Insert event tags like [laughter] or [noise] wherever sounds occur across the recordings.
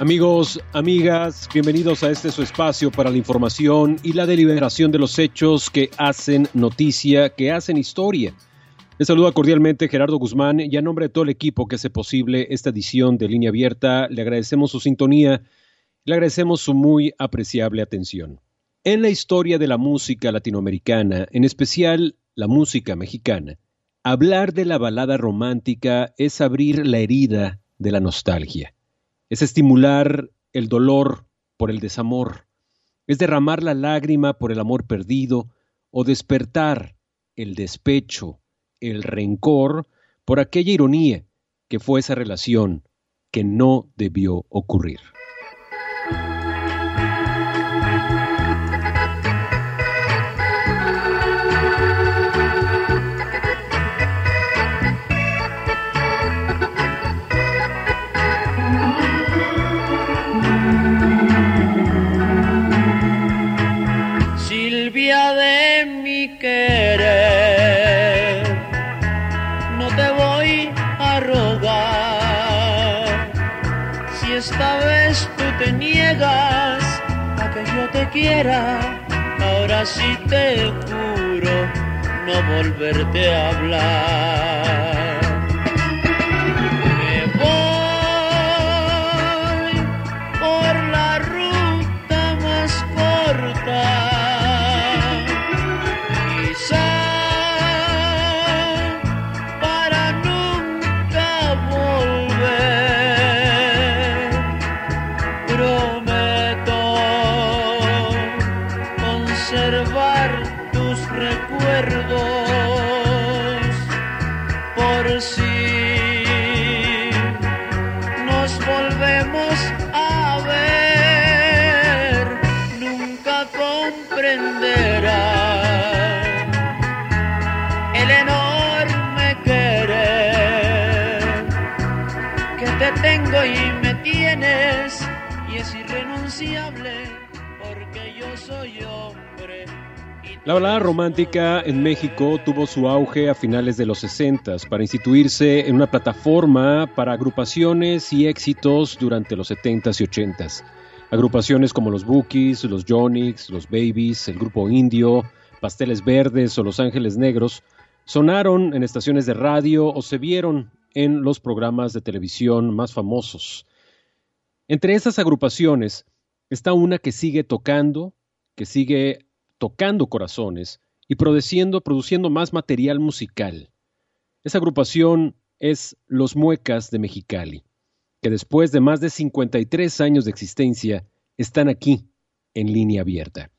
Amigos, amigas, bienvenidos a este su espacio para la información y la deliberación de los hechos que hacen noticia, que hacen historia. Les saluda cordialmente Gerardo Guzmán y a nombre de todo el equipo que hace posible esta edición de Línea Abierta, le agradecemos su sintonía, le agradecemos su muy apreciable atención. En la historia de la música latinoamericana, en especial la música mexicana, hablar de la balada romántica es abrir la herida de la nostalgia es estimular el dolor por el desamor, es derramar la lágrima por el amor perdido o despertar el despecho, el rencor por aquella ironía que fue esa relación que no debió ocurrir. Ahora sí te juro no volverte a hablar. La balada romántica en México tuvo su auge a finales de los 60 para instituirse en una plataforma para agrupaciones y éxitos durante los 70s y 80s. Agrupaciones como los Bookies, los Jonix, los Babies, el Grupo Indio, Pasteles Verdes o Los Ángeles Negros sonaron en estaciones de radio o se vieron en los programas de televisión más famosos. Entre esas agrupaciones está una que sigue tocando, que sigue tocando corazones y produciendo, produciendo más material musical. Esa agrupación es Los Muecas de Mexicali, que después de más de 53 años de existencia están aquí en línea abierta.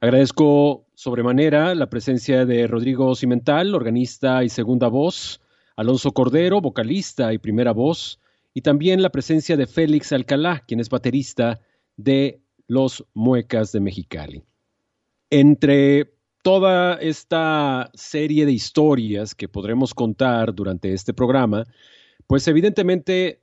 Agradezco sobremanera la presencia de Rodrigo Cimental, organista y segunda voz, Alonso Cordero, vocalista y primera voz, y también la presencia de Félix Alcalá, quien es baterista de Los Muecas de Mexicali. Entre toda esta serie de historias que podremos contar durante este programa, pues evidentemente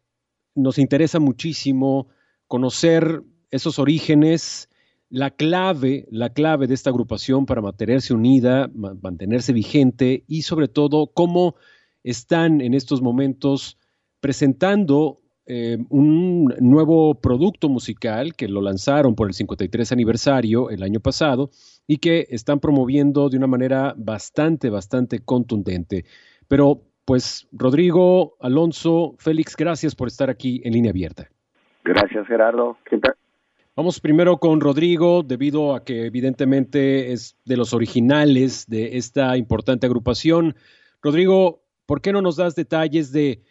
nos interesa muchísimo conocer esos orígenes, la clave, la clave de esta agrupación para mantenerse unida, mantenerse vigente y sobre todo cómo están en estos momentos presentando eh, un nuevo producto musical que lo lanzaron por el 53 aniversario el año pasado y que están promoviendo de una manera bastante, bastante contundente. Pero pues Rodrigo, Alonso, Félix, gracias por estar aquí en línea abierta. Gracias Gerardo. Vamos primero con Rodrigo, debido a que evidentemente es de los originales de esta importante agrupación. Rodrigo, ¿por qué no nos das detalles de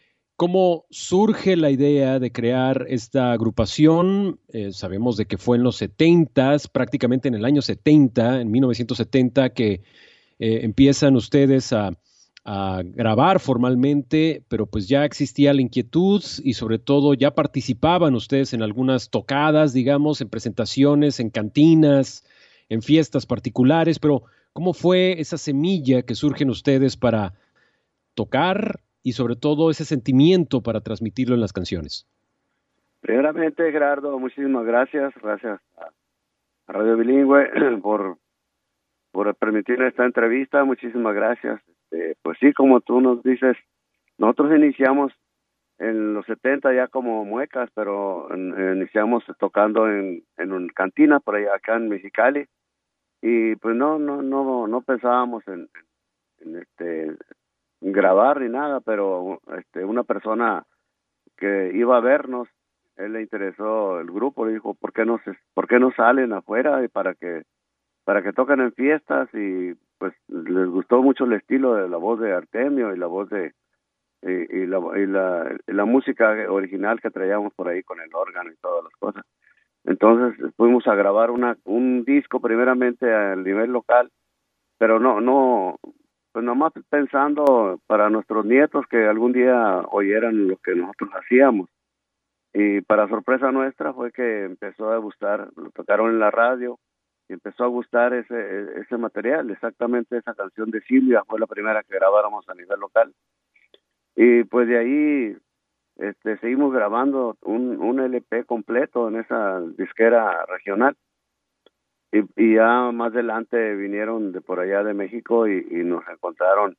¿Cómo surge la idea de crear esta agrupación? Eh, sabemos de que fue en los 70, prácticamente en el año 70, en 1970, que eh, empiezan ustedes a, grabar formalmente, pero pues ya existía la inquietud y sobre todo ya participaban ustedes en algunas tocadas, digamos, en presentaciones, en cantinas, en fiestas particulares, pero ¿cómo fue esa semilla que surge en ustedes para tocar y sobre todo ese sentimiento para transmitirlo en las canciones? Primeramente, Gerardo, muchísimas gracias. Gracias a, Radio Bilingüe [clears throat] por, por permitir esta entrevista. Muchísimas gracias. Este, pues sí, como tú nos dices, nosotros iniciamos en los 70 ya como muecas, pero iniciamos tocando en, en una cantina por allá acá en Mexicali y pues no no no no pensábamos en, en este grabar ni nada, pero este una persona que iba a vernos, él le interesó el grupo, le dijo, "¿Por qué no se, por qué no salen afuera y para que para que toquen en fiestas?" y pues les gustó mucho el estilo de la voz de Artemio y la voz de y, la, y la, la música original que traíamos por ahí con el órgano y todas las cosas. Entonces fuimos a grabar una, un disco primeramente a nivel local, pero no, no, pues nomás pensando para nuestros nietos que algún día oyeran lo que nosotros hacíamos. Y para sorpresa nuestra fue que empezó a gustar, lo tocaron en la radio y empezó a gustar ese, ese material, exactamente esa canción de Silvia fue la primera que grabáramos a nivel local y pues de ahí este seguimos grabando un, un LP completo en esa disquera regional y, y ya más adelante vinieron de por allá de México y, nos encontraron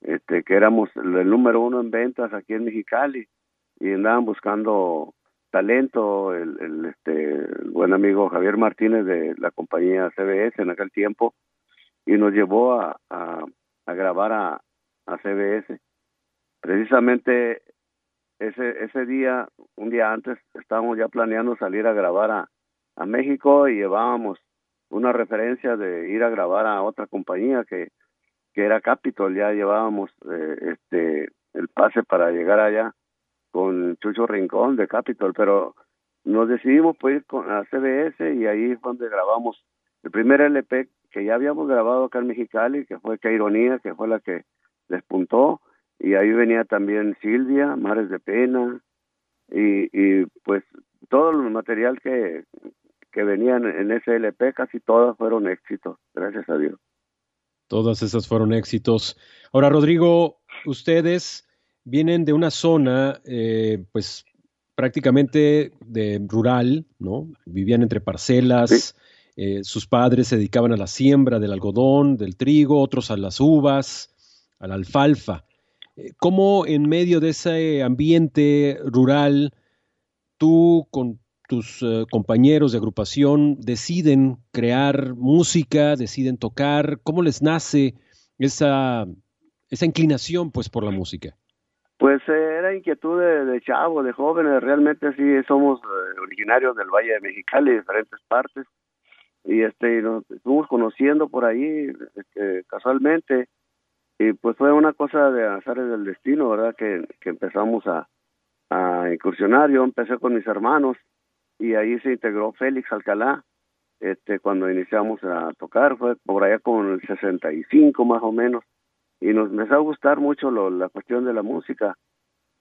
este que éramos el número uno en ventas aquí en Mexicali y andaban buscando talento el, el este buen amigo Javier Martínez de la compañía CBS en aquel tiempo y nos llevó a, a, a grabar a, a CBS precisamente ese ese día un día antes estábamos ya planeando salir a grabar a, a México y llevábamos una referencia de ir a grabar a otra compañía que que era Capitol. Ya llevábamos eh, este el pase para llegar allá con Chucho Rincón de Capitol pero nos decidimos por ir con a CBS y ahí fue donde grabamos el primer LP que ya habíamos grabado acá en Mexicali que fue Qué ironía que fue la que despuntó. Y ahí venía también Silvia, Mares de Pena, y, y pues todo el material que, que venían en ese LP, casi todas fueron éxitos, gracias a Dios. Todas esas fueron éxitos. Ahora, Rodrigo, ustedes vienen de una zona, eh, pues prácticamente de rural, ¿no? Vivían entre parcelas, eh, sus padres se dedicaban a la siembra del algodón, del trigo, otros a las uvas, a la alfalfa. ¿Cómo en medio de ese ambiente rural tú con tus eh, compañeros de agrupación deciden crear música, deciden tocar? ¿Cómo les nace esa, esa inclinación pues por la música? Pues eh, era inquietud de, de de jóvenes, realmente sí somos eh, originarios del Valle de Mexicali, de diferentes partes, y este nos estuvimos conociendo por ahí este, casualmente, y pues fue una cosa de azares del destino, ¿verdad? Que, que empezamos a, a incursionar. Yo empecé con mis hermanos y ahí se integró Félix Alcalá. Este, cuando iniciamos a tocar, fue por allá con el 65 más o menos, y nos empezó a gustar mucho lo, la cuestión de la música.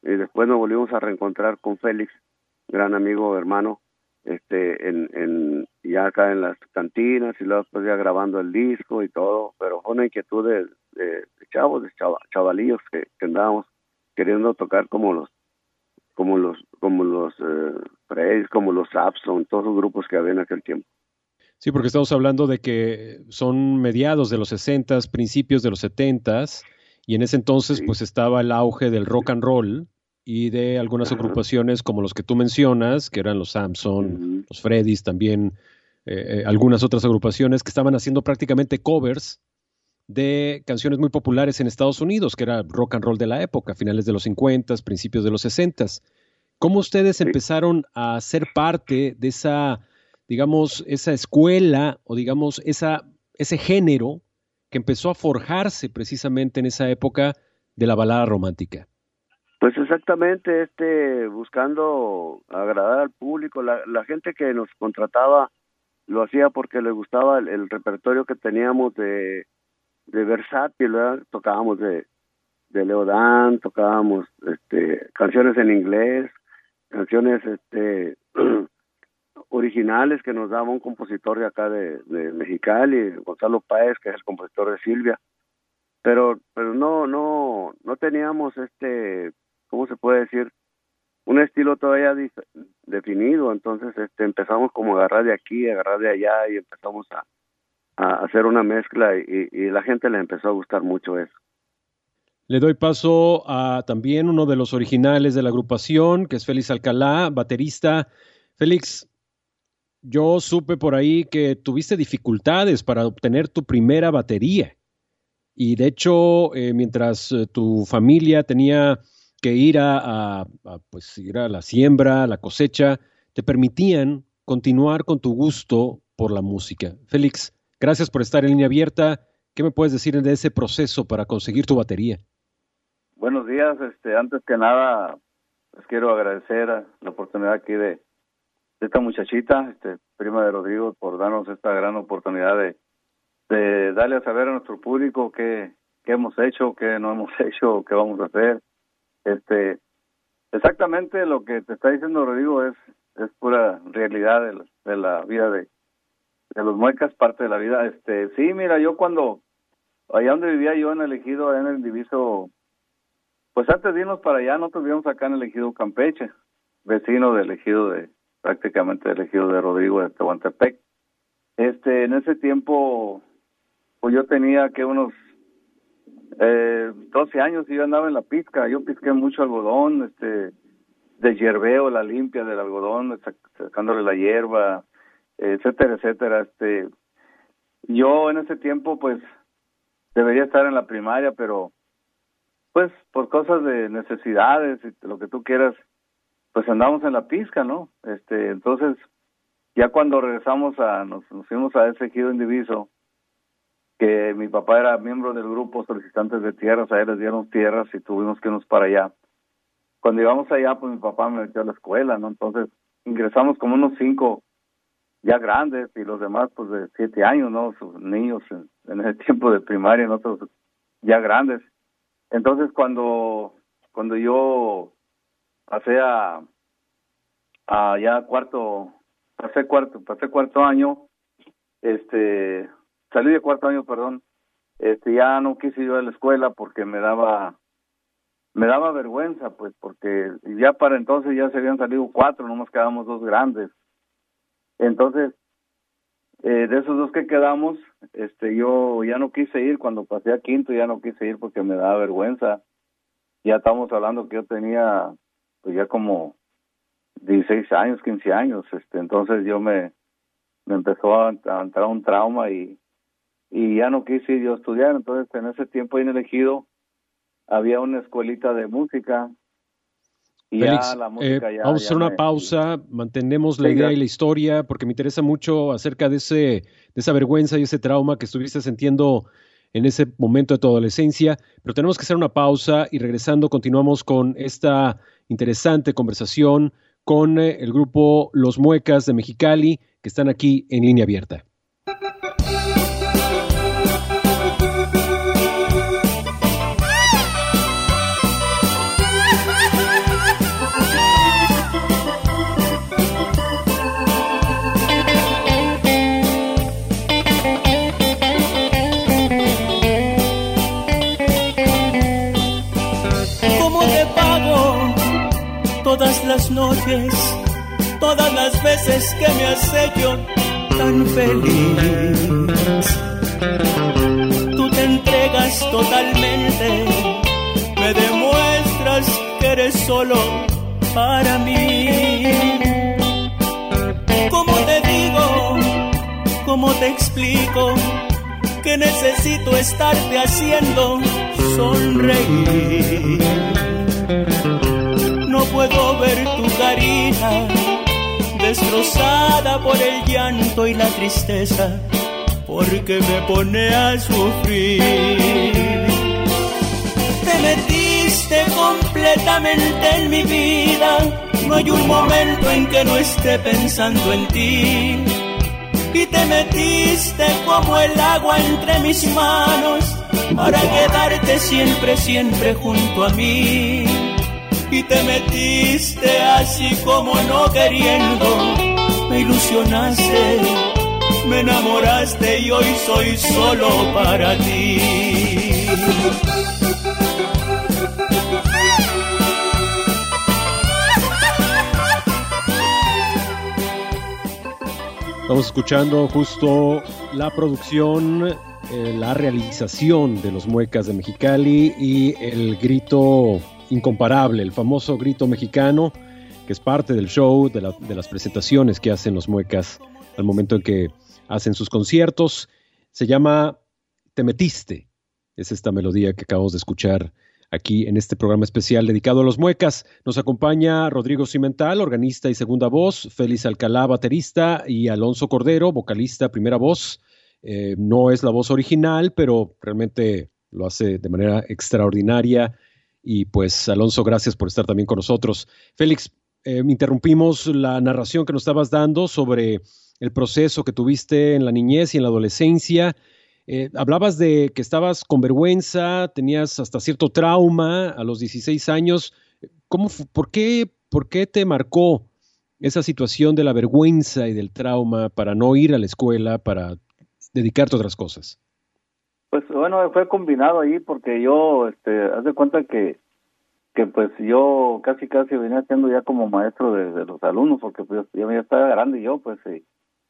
Y después nos volvimos a reencontrar con Félix, gran amigo, hermano, este en, en ya acá en las cantinas y luego después ya grabando el disco y todo, pero fue una inquietud de, de, chavos, de chavalillos que, que, andábamos queriendo tocar como los como los como los eh, como los Abson, todos los grupos que había en aquel tiempo. Sí, porque estamos hablando de que son mediados de los 60, principios de los 70 y en ese entonces pues estaba el auge del rock and roll y de algunas agrupaciones como los que tú mencionas, que eran los Samson, los Freddys, también eh, eh, algunas otras agrupaciones que estaban haciendo prácticamente covers de canciones muy populares en Estados Unidos, que era rock and roll de la época, finales de los 50, principios de los 60. ¿Cómo ustedes empezaron a ser parte de esa, digamos, esa escuela o digamos, esa, ese género que empezó a forjarse precisamente en esa época de la balada romántica? Pues exactamente, este, buscando agradar al público, la, la gente que nos contrataba lo hacía porque le gustaba el, repertorio que teníamos de, de versátil, tocábamos de, de Leodán, tocábamos este, canciones en inglés, canciones este, [clears throat] originales que nos daba un compositor de acá de, de Mexicali, Gonzalo Páez, que es el compositor de Silvia. Pero, pero no, no, no teníamos este, ¿cómo se puede decir? Un estilo todavía definido. Entonces, este, empezamos como a agarrar de aquí, agarrar de allá y empezamos a, a hacer una mezcla y, y la gente le empezó a gustar mucho eso. Le doy paso a también uno de los originales de la agrupación, que es Félix Alcalá, baterista. Félix, yo supe por ahí que tuviste dificultades para obtener tu primera batería. Y de hecho, eh, mientras eh, tu familia tenía que ir a, pues, ir a la siembra, a la cosecha, te permitían continuar con tu gusto por la música. Félix, gracias por estar en línea abierta. ¿Qué me puedes decir de ese proceso para conseguir tu batería? Buenos días, este, antes que nada, les quiero agradecer la oportunidad aquí de, esta muchachita, este, prima de Rodrigo, por darnos esta gran oportunidad de, darle a saber a nuestro público qué, hemos hecho, qué no hemos [laughs] hecho, qué vamos a hacer. Este, exactamente lo que te está diciendo Rodrigo es, es pura realidad de la, de la vida de, de los muecas, parte de la vida. Este, sí, mira, yo cuando, allá donde vivía yo en el ejido, en el diviso pues antes de irnos para allá, nosotros vivíamos acá en el ejido Campeche, vecino del ejido de, prácticamente del ejido de Rodrigo de Tehuantepec. Este, en ese tiempo, pues yo tenía que unos eh, 12 años y yo andaba en la pizca, yo pisqué mucho algodón, este, de hierbeo, la limpia del algodón, sacándole la hierba, etcétera, etcétera. Este, yo en ese tiempo, pues, debería estar en la primaria, pero pues por cosas de necesidades y lo que tú quieras, pues andamos en la pizca, ¿no? Este, entonces, ya cuando regresamos a, nos, fuimos a ese ejido indiviso, que mi papá era miembro del grupo solicitantes de tierras, a él les dieron tierras y tuvimos que irnos para allá. Cuando íbamos allá, pues mi papá me metió a la escuela, ¿no? Entonces, ingresamos como unos cinco ya grandes y los demás pues de siete años, ¿no? Sus niños en, en ese [laughs] tiempo de primaria, nosotros ya grandes. Entonces cuando cuando yo pasé a, a ya cuarto pasé cuarto pasé cuarto año este salí de cuarto año perdón este ya no quise ir a la escuela porque me daba me daba vergüenza pues porque ya para entonces ya se habían salido cuatro nomás quedamos dos grandes. Entonces eh, de esos dos que quedamos, este, yo ya no quise ir cuando pasé a quinto, ya no quise ir porque me daba vergüenza. Ya estamos hablando que yo tenía, pues ya como 16 años, 15 años, este, entonces yo me, me empezó a, entrar un trauma y, y ya no quise ir yo a estudiar. Entonces en ese tiempo en elegido había una escuelita de música Félix, eh, vamos a hacer una pausa, mantenemos la idea y la historia, porque me interesa mucho acerca de, ese, de esa vergüenza y ese trauma que estuviste sintiendo en ese momento de tu adolescencia, pero tenemos que hacer una pausa y regresando continuamos con esta interesante conversación con eh, el grupo Los Muecas de Mexicali, que están aquí en línea abierta. Las noches, todas las veces que me has hecho tan feliz. Tú te entregas totalmente, me demuestras que eres solo para mí. ¿Cómo te digo? ¿Cómo te explico? Que necesito estarte haciendo sonreír no puedo ver tu carita destrozada por el llanto y la tristeza, porque me pone a sufrir. Te metiste completamente en mi vida, no hay un momento en que no esté pensando en ti. Y te metiste como el agua entre mis manos para quedarte siempre, siempre junto a mí y te metiste así como no queriendo me ilusionaste, me enamoraste y hoy soy solo para ti. Estamos escuchando justo la producción, eh, la realización de los muecas de Mexicali y el grito incomparable, el famoso grito mexicano, que es parte del show, de, las presentaciones que hacen los muecas al momento en que hacen sus conciertos. Se llama Te metiste. Es esta melodía que acabamos de escuchar aquí en este programa especial dedicado a los muecas. Nos acompaña Rodrigo Cimental, organista y segunda voz, Félix Alcalá, baterista, y Alonso Cordero, vocalista, primera voz. Eh, no es la voz original, pero realmente lo hace de manera extraordinaria. Y pues, Alonso, gracias por estar también con nosotros. Félix, eh, interrumpimos la narración que nos estabas dando sobre el proceso que tuviste en la niñez y en la adolescencia eh, hablabas de que estabas con vergüenza, tenías hasta cierto trauma a los 16 años. ¿Cómo, por, qué, ¿Por qué te marcó esa situación de la vergüenza y del trauma para no ir a la escuela, para dedicarte a otras cosas? Pues bueno, fue combinado ahí porque yo, este, haz de cuenta que, que pues yo casi casi venía siendo ya como maestro de, los alumnos porque pues yo ya estaba grande y yo pues sí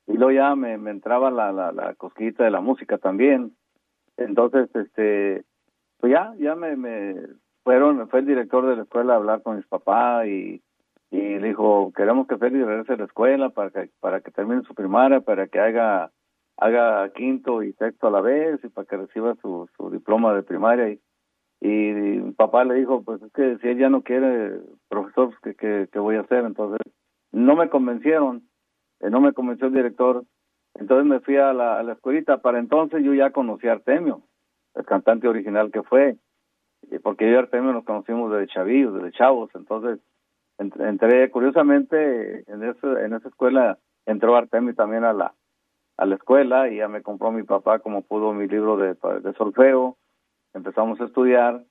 y luego ya me, entraba la, la, la cosquillita de la música también. Entonces, este, pues ya, ya me, me fueron, fue el director de la escuela a hablar con mis papás y, y le dijo, queremos que Félix regrese a la escuela para que, para que termine su primaria, para que haga, haga quinto y sexto a la vez y para que reciba su, su diploma de primaria. Y, y mi papá le dijo, pues es que si él ya no quiere, profesor, pues, ¿qué, voy a hacer? Entonces, no me convencieron eh, no me convenció el director, entonces me fui a la, a la escuelita. Para entonces yo ya conocía a Artemio, el cantante original que fue, porque yo y Artemio nos conocimos desde chavillos, desde chavos, entonces entré, curiosamente, en, ese, en esa escuela entró Artemio también a la, a la escuela y ya me compró mi papá como pudo mi libro de, de solfeo, empezamos a estudiar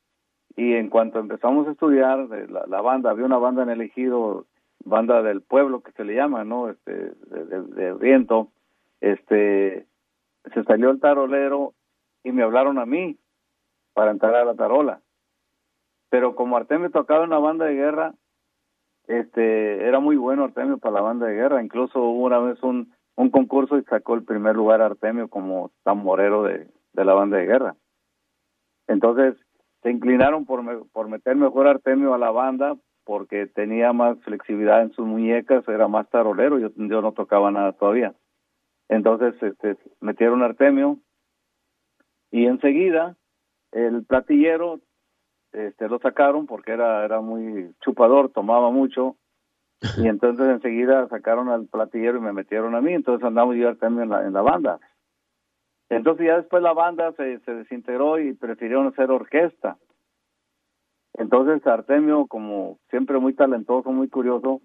y en cuanto empezamos a estudiar, la, la banda, había una banda en el ejido banda del pueblo que se le llama, ¿no? Este, de, de, viento, este, se salió el tarolero y me hablaron a mí para entrar a la tarola. Pero como Artemio tocaba en una banda de guerra, este, era muy bueno Artemio para la banda de guerra. Incluso hubo una vez un, un concurso y sacó el primer lugar Artemio como tamborero de, de la banda de guerra. Entonces, se inclinaron por, por meter mejor Artemio a la banda porque tenía más flexibilidad en sus muñecas, era más tarolero, yo, yo no tocaba nada todavía. Entonces este, metieron Artemio y enseguida el platillero este, lo sacaron porque era, era muy chupador, tomaba mucho y [laughs] entonces enseguida sacaron al platillero y me metieron a mí, entonces andamos yo Artemio en la, en la banda. Entonces ya después la banda se, se desintegró y prefirieron hacer orquesta. Entonces Artemio, como siempre muy talentoso, muy curioso,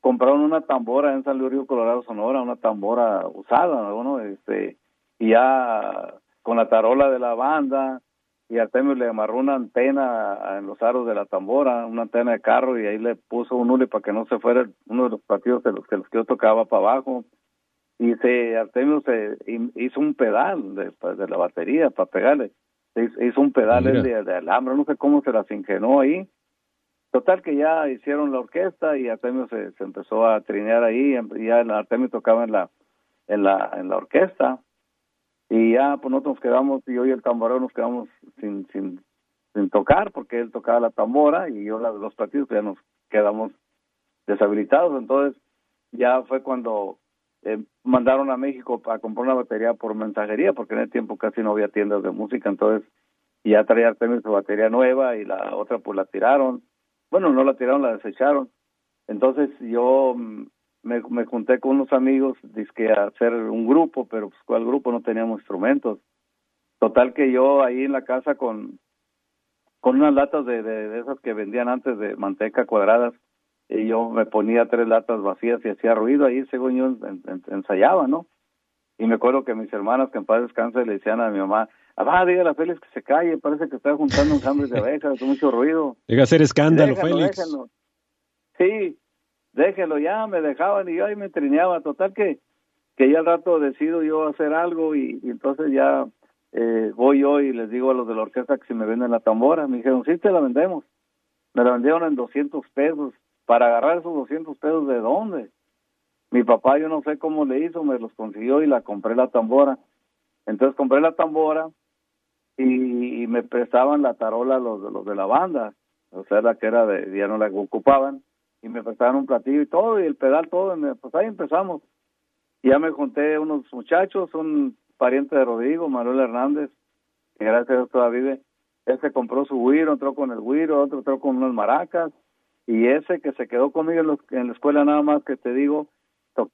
compraron una tambora en San Luis Río Colorado, Sonora, una tambora usada, ¿no? Este, y ya con la tarola de la banda, y Artemio le amarró una antena en los aros de la tambora, una antena de carro, y ahí le puso un hule para que no se fuera uno de los partidos de los que, los que yo tocaba para abajo. Y se Artemio se hizo un pedal de, de la batería para pegarle hizo un pedal de, de, alambre, no sé cómo se las ingenó ahí. Total que ya hicieron la orquesta y Artemio se, se empezó a trinear ahí y ya Artemio tocaba en la en la en la orquesta y ya pues nosotros nos quedamos y yo y el tamborero nos quedamos sin sin sin tocar porque él tocaba la tambora y yo los partidos ya nos quedamos deshabilitados entonces ya fue cuando eh, mandaron a México para comprar una batería por mensajería, porque en el tiempo casi no había tiendas de música, entonces ya traía Artemio su batería nueva y la otra pues la tiraron. Bueno, no la tiraron, la desecharon. Entonces yo mm, me, me junté con unos amigos, dizque a hacer un grupo, pero pues cuál grupo no teníamos instrumentos. Total que yo ahí en la casa con con unas latas de, de esas que vendían antes de manteca cuadradas, y yo me ponía tres latas vacías y hacía ruido ahí según yo ensayaba, ¿no? Y me acuerdo que mis hermanas, que en paz descanse, le decían a mi mamá, ah, dígale a Félix que se calle, parece que está juntando un hambre de abejas, hace mucho ruido. Llega a hacer escándalo, Félix. Sí, déjelo ya, me dejaban y yo ahí me trineaba, total que, que ya al rato decido yo hacer algo y, entonces ya eh, voy yo y les digo a los de la orquesta que si me venden la tambora, me dijeron, sí, te la vendemos, me la vendieron en 200 pesos, para agarrar esos 200 pesos de dónde, mi papá yo no sé cómo le hizo, me los consiguió y la compré la tambora, entonces compré la tambora y, me prestaban la tarola los, los de la banda, o sea, la que era de, ya no la ocupaban, y me prestaban un platillo y todo, y el pedal todo, pues ahí empezamos. Ya me junté unos muchachos, un pariente de Rodrigo, Manuel Hernández, que gracias a Dios todavía vive, él compró su güiro, entró con el güiro, otro entró con unas maracas, y ese que se quedó conmigo en, en la escuela nada más que te digo,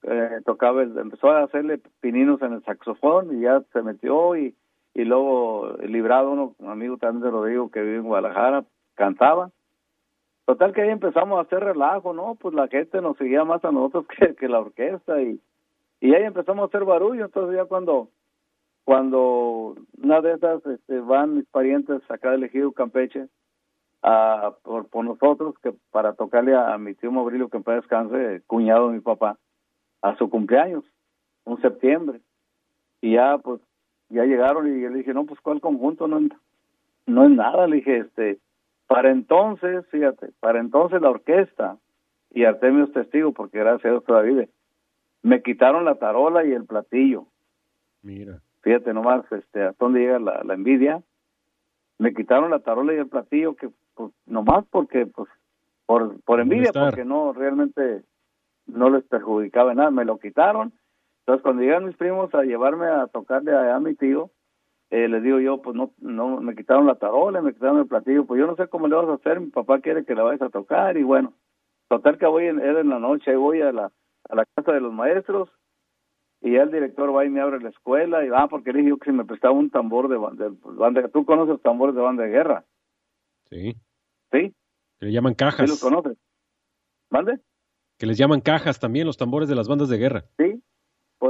eh, tocaba, empezó a hacerle pininos en el saxofón y ya se metió y, y luego librado uno, un amigo también de Rodrigo que vive en Guadalajara, cantaba. Total que ahí empezamos a hacer relajo, ¿no? Pues la gente nos seguía más a nosotros [laughs] que, la orquesta y, y ahí empezamos a hacer barullo. Entonces ya cuando cuando una de esas este, van mis parientes acá del Ejido Campeche a, por, por nosotros que para tocarle a, mi tío Mobrilio que en paz descanse, cuñado de mi papá, a su cumpleaños, un septiembre. Y ya pues ya llegaron y yo le dije, no, pues ¿cuál conjunto? No, no es nada, le dije, este, para entonces, fíjate, para entonces la orquesta, y Artemio es testigo, porque gracias a Dios todavía vive, me quitaron la tarola y el platillo. Mira. Fíjate nomás, este, a dónde llega la, la envidia. Me quitaron la tarola y el platillo, que pues, nomás porque, pues, por, por envidia, porque no, realmente no les perjudicaba nada, me lo quitaron. Entonces, cuando llegan mis primos a llevarme a tocarle a mi tío, eh, les digo yo, pues no, no, me quitaron la tarola, me quitaron el platillo, pues yo no sé cómo le vas a hacer, mi papá quiere que la vayas a tocar y bueno, total que voy en, era en la noche, ahí voy a la, a la casa de los maestros y ya el director va y me abre la escuela y va, ah, porque le dije yo que si me prestaba un tambor de, banda, tú conoces tambores de banda de guerra. Sí. ¿Sí? Que le llaman cajas. ¿Sí los conoces? ¿Mande? Que les llaman cajas también los tambores de las bandas de guerra. Sí,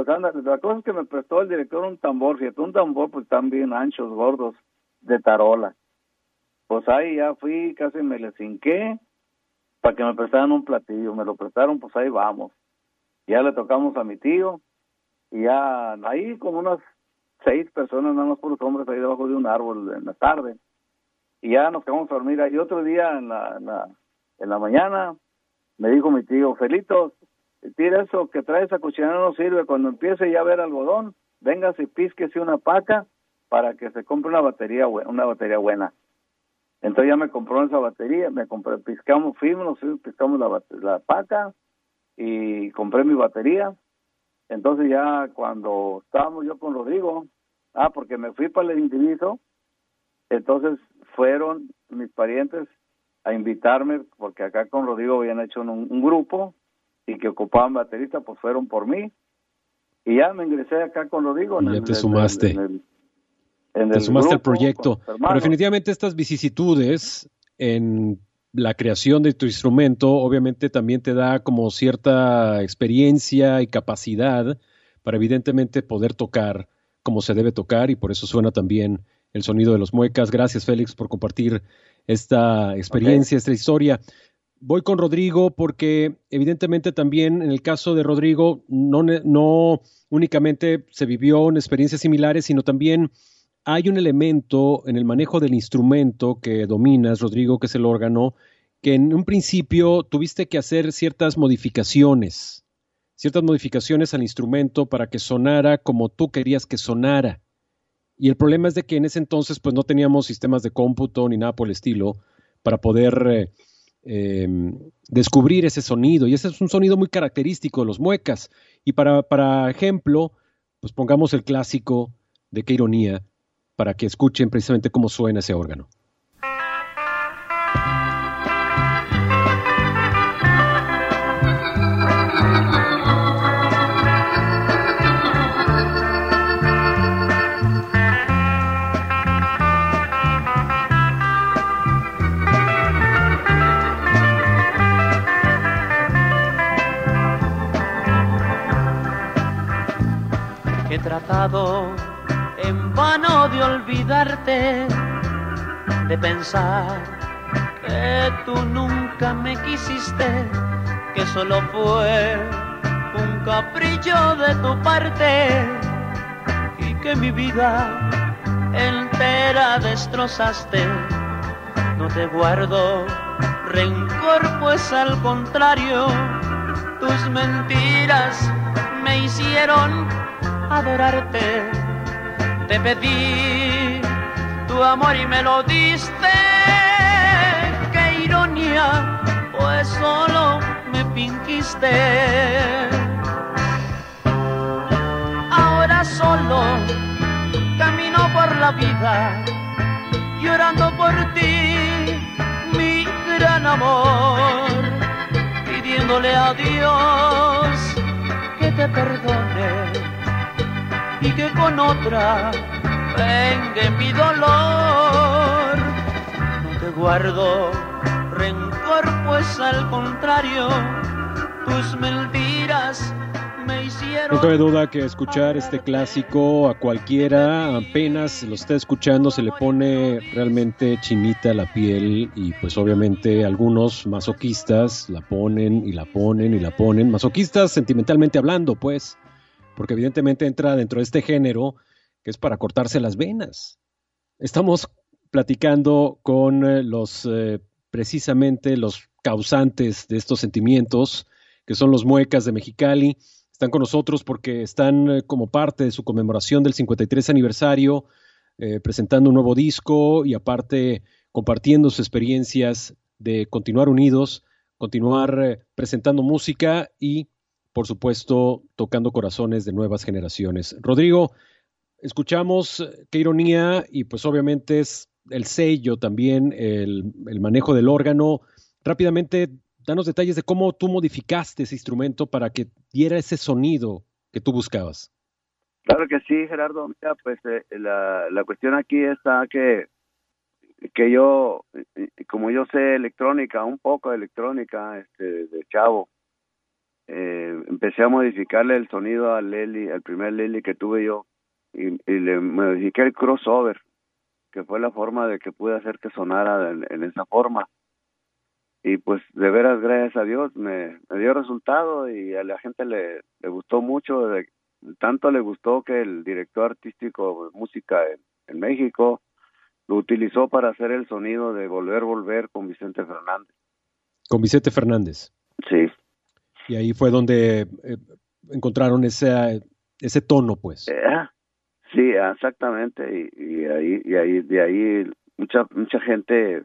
la cosa es que me prestó el director un tambor, fíjate, un tambor pues también anchos, gordos, de tarola. Pues ahí ya fui, casi me le cinqué para que me prestaran un platillo, me lo prestaron, pues ahí vamos. Ya le tocamos a mi tío y ya ahí como unas seis personas, nada más por los hombres, ahí debajo de un árbol en la tarde. Y ya nos quedamos a dormir. Y otro día en la, en la, en la mañana me dijo mi tío, Felito, tira eso que trae esa cochinera no sirve. Cuando empiece ya a ver algodón, venga y písquese una paca para que se compre una batería una batería buena. Entonces ya me compró esa batería, me compré, piscamos, fuimos, piscamos la, la paca y compré mi batería. Entonces ya cuando estábamos yo con Rodrigo, ah, porque me fui para el indiviso, entonces fueron mis parientes a invitarme, porque acá con Rodrigo habían hecho un grupo y que ocupaban baterista, pues fueron por mí. Y ya me ingresé acá con Rodrigo. ya te sumaste. te sumaste al proyecto. Pero definitivamente estas vicisitudes en la creación de tu instrumento, obviamente también te da como cierta experiencia y capacidad para evidentemente poder tocar como se debe tocar y por eso suena también el sonido de los muecas. Gracias Félix por compartir esta experiencia, esta historia voy con Rodrigo porque evidentemente también en el caso de Rodrigo no, no únicamente se vivió en experiencias similares, sino también hay un elemento en el manejo del instrumento que dominas, Rodrigo, que es el órgano, que en un principio tuviste que hacer ciertas modificaciones, ciertas modificaciones al instrumento para que sonara como tú querías que sonara. Y el problema es de que en ese entonces pues no teníamos sistemas de cómputo ni nada por el estilo para poder eh, eh, descubrir ese sonido. Y ese es un sonido muy característico de los muecas. Y para, para ejemplo, pues pongamos el clásico de qué ironía para que escuchen precisamente cómo suena ese órgano. En vano de olvidarte, de pensar que tú nunca me quisiste, que solo fue un capricho de tu parte y que mi vida entera destrozaste. No te guardo rencor, pues al contrario, tus mentiras me hicieron adorarte. Te pedí tu amor y me lo diste. Qué ironía, pues solo me pinquiste. Ahora solo camino por la vida llorando por ti, mi gran amor, pidiéndole a Dios que te perdone y que con otra venga mi dolor. No te guardo rencor, pues al contrario, tus mentiras me hicieron. No cabe duda que escuchar este clásico a cualquiera apenas lo está escuchando se le pone realmente chinita la piel y pues obviamente algunos masoquistas la ponen y la ponen y la ponen, masoquistas sentimentalmente hablando pues, porque evidentemente entra dentro de este género que es para cortarse las venas. Estamos platicando con eh, los eh, precisamente los causantes de estos sentimientos, que son los muecas de Mexicali. Están con nosotros porque están eh, como parte de su conmemoración del 53 aniversario, presentando un nuevo disco y aparte compartiendo sus experiencias de continuar unidos, continuar presentando música y, por supuesto, tocando corazones de nuevas generaciones. Rodrigo, escuchamos eh, qué ironía y pues obviamente es el sello también, el, manejo del órgano. Rápidamente, danos detalles de cómo tú modificaste ese instrumento para que diera ese sonido que tú buscabas. Claro que sí, Gerardo. Pues eh, la, la cuestión aquí está que, que yo, eh, como yo sé electrónica, un poco de electrónica, este, de chavo, eh, empecé a modificarle el sonido al Lely, al primer Lely que tuve yo, y, y le modifiqué el crossover, que fue la forma de que pude hacer que sonara en, en esa forma. Y pues de veras, gracias a Dios, me, me dio resultado y a la gente le, le gustó mucho, de, tanto le gustó que el director artístico de música en, en, México lo utilizó para hacer el sonido de Volver, Volver con Vicente Fernández. Con Vicente Fernández. Sí. Y ahí fue donde eh, encontraron ese, ese tono, pues. Eh, sí, exactamente. Y, y, ahí, y ahí, de ahí mucha, mucha gente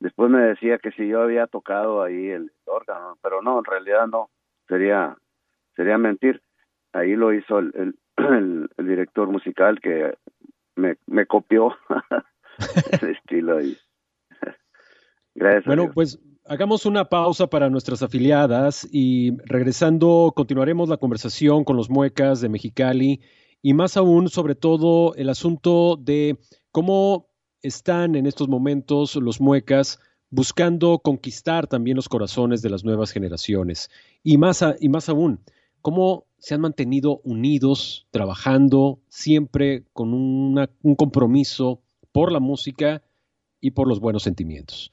después me decía que si yo había tocado ahí el órgano, pero no, en realidad no, sería, sería mentir ahí lo hizo el, el, [clears throat] el, el director musical que me, me copió [laughs] ese estilo ahí. [laughs] Gracias. Bueno, pues hagamos una pausa para nuestras afiliadas y regresando continuaremos la conversación con los muecas de Mexicali y más aún sobre todo el asunto de cómo están en estos momentos los muecas buscando conquistar también los corazones de las nuevas generaciones y más, a, y más aún cómo se han mantenido unidos, trabajando siempre con una, un compromiso por la música y por los buenos sentimientos.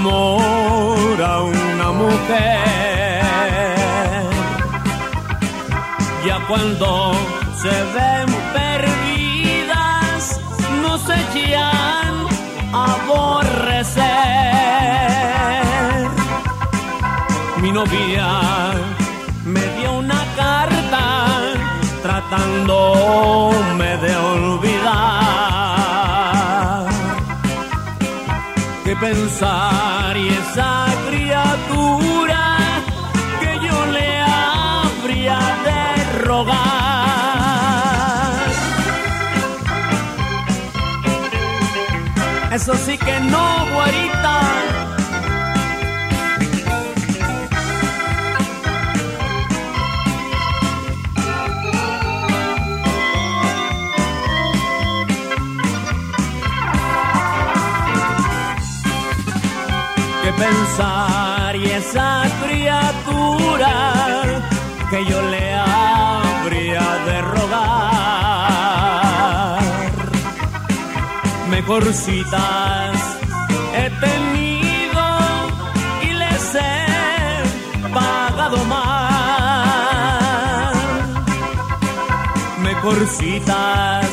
Se enamora una mujer. Ya cuando se ven perdidas, no se echan a aborrecer. Mi novia me dio una carta tratándome pensar y esa criatura que yo le habría de rogar? Eso sí que no, güerita. Pensar y esa criatura que yo le habría de rogar. Mejorcitas he tenido y les he pagado mal. Mejorcitas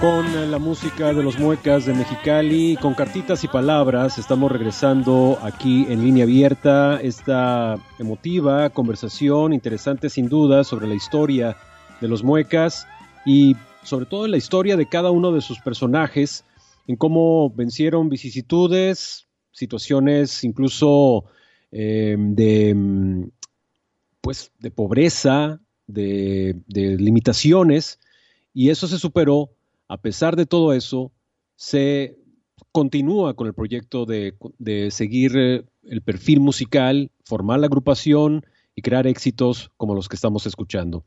Con la música de los muecas de Mexicali, con cartitas y palabras, estamos regresando aquí en línea abierta esta emotiva conversación interesante sin duda sobre la historia de los muecas y sobre todo la historia de cada uno de sus personajes, en cómo vencieron vicisitudes, situaciones incluso eh, de mm, pues de pobreza, de limitaciones, y eso se superó a pesar de todo eso, se continúa con el proyecto de, seguir eh, el perfil musical, formar la agrupación y crear éxitos como los que estamos escuchando.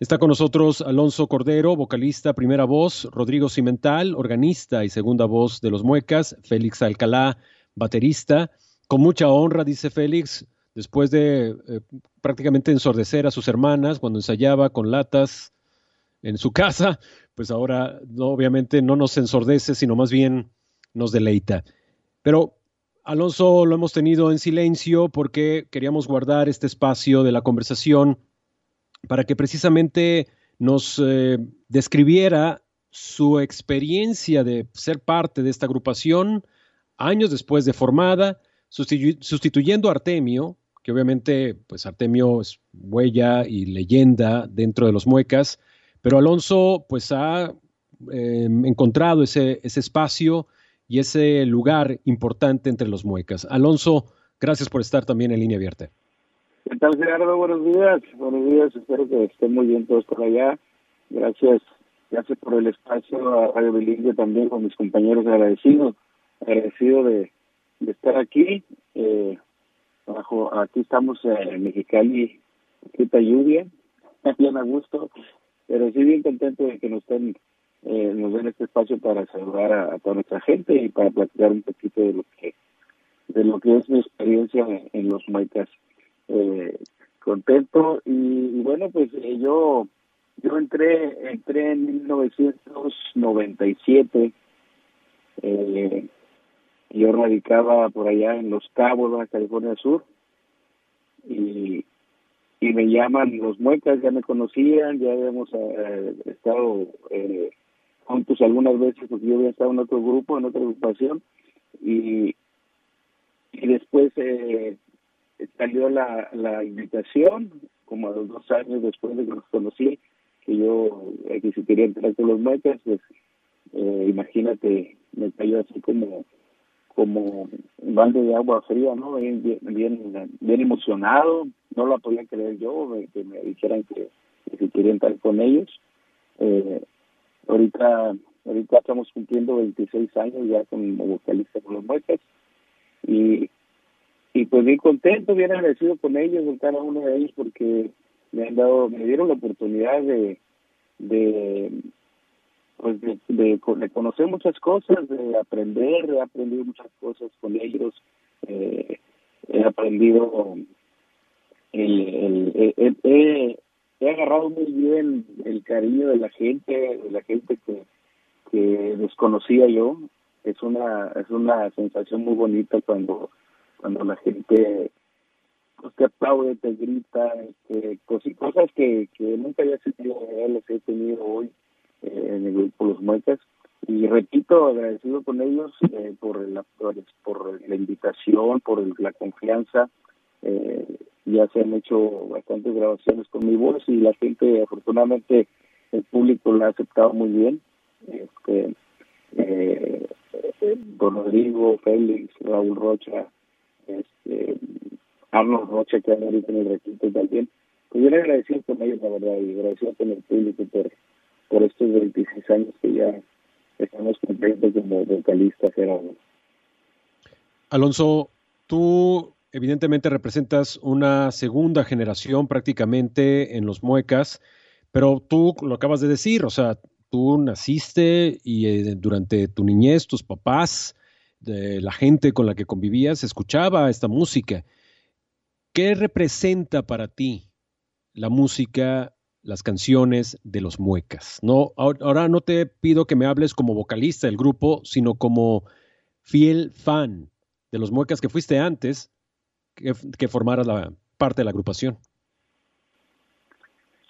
Está con nosotros Alonso Cordero, vocalista, primera voz, Rodrigo Cimental, organista y segunda voz de Los Muecas, Félix Alcalá, baterista. Con mucha honra, dice Félix, después de eh, prácticamente ensordecer a sus hermanas cuando ensayaba con latas en su [laughs] casa, pues ahora obviamente no nos ensordece, sino más bien nos deleita. Pero Alonso lo hemos tenido en silencio porque queríamos guardar este espacio de la conversación para que precisamente nos eh, describiera su experiencia de ser parte de esta agrupación años después de formada, sustitu sustituyendo a Artemio, que obviamente pues Artemio es huella y leyenda dentro de los muecas, pero Alonso pues ha eh, encontrado ese, ese espacio y ese lugar importante entre los muecas. Alonso, gracias por estar también en línea abierta. ¿Qué tal, Gerardo? Buenos días. Buenos días. Espero que estén muy bien todos por allá. Gracias. Gracias por el espacio a Radio Bilingüe también con mis compañeros agradecido. Agradecido de, estar aquí. Eh, aquí estamos en Mexicali, poquita lluvia, [laughs] bien a gusto, pero sí bien contento de que nos estén eh, nos den este espacio para saludar a, a, toda nuestra gente y para platicar un poquito de lo que de lo que es mi experiencia en, los Maicas. Eh, contento y, bueno pues eh, yo yo entré entré en 1997 eh, yo radicaba por allá en Los Cabos, California Sur y y me llaman los muecas, ya me conocían, ya habíamos eh, estado eh, juntos algunas veces porque yo había estado en otro grupo, en otra agrupación y, y después eh, salió la, la invitación, como a los dos años después de que los conocí, que yo eh, que si quería entrar con los muecas, pues eh, imagínate, me cayó así como como un balde de agua fría, ¿no? Bien, bien, emocionado, no lo podía creer yo, que me dijeran que, que quería entrar con ellos. Eh, ahorita ahorita estamos cumpliendo 26 años ya como vocalista con los muecas y y pues bien contento, bien agradecido con ellos, con cada uno de ellos porque me han dado, me dieron la oportunidad de de pues de, de, conocer muchas cosas, de aprender, he aprendido muchas cosas con ellos, eh, he aprendido, el, el, el, he, agarrado muy bien el cariño de la gente, de la gente que, que desconocía yo, es una, es una sensación muy bonita cuando, cuando la gente pues, te aplaude, te grita, este, cosas que, que nunca había sentido, las he tenido hoy en el grupo Los Muecas. Y repito, agradecido con ellos eh, por, la, por, la invitación, por la confianza. Eh, ya se han hecho bastantes grabaciones con mi voz y la gente, afortunadamente, el público la ha aceptado muy bien. Este, eh, don Rodrigo, Félix, Raúl Rocha, este, Arnold Rocha, que anda ahorita en el requinto también. Pues yo le agradecido con ellos, la verdad, y agradecido con el público por por estos 26 años que ya estamos cumpliendo como vocalista Gerardo. Alonso, tú evidentemente representas una segunda generación prácticamente en los muecas, pero tú lo acabas de decir, o sea, tú naciste y eh, durante tu niñez tus papás, de la gente con la que convivías, escuchaba esta música. ¿Qué representa para ti la música, las canciones de los muecas? No, ahora no te pido que me hables como vocalista del grupo, sino como fiel fan de los muecas que fuiste antes que, que formaras la parte de la agrupación.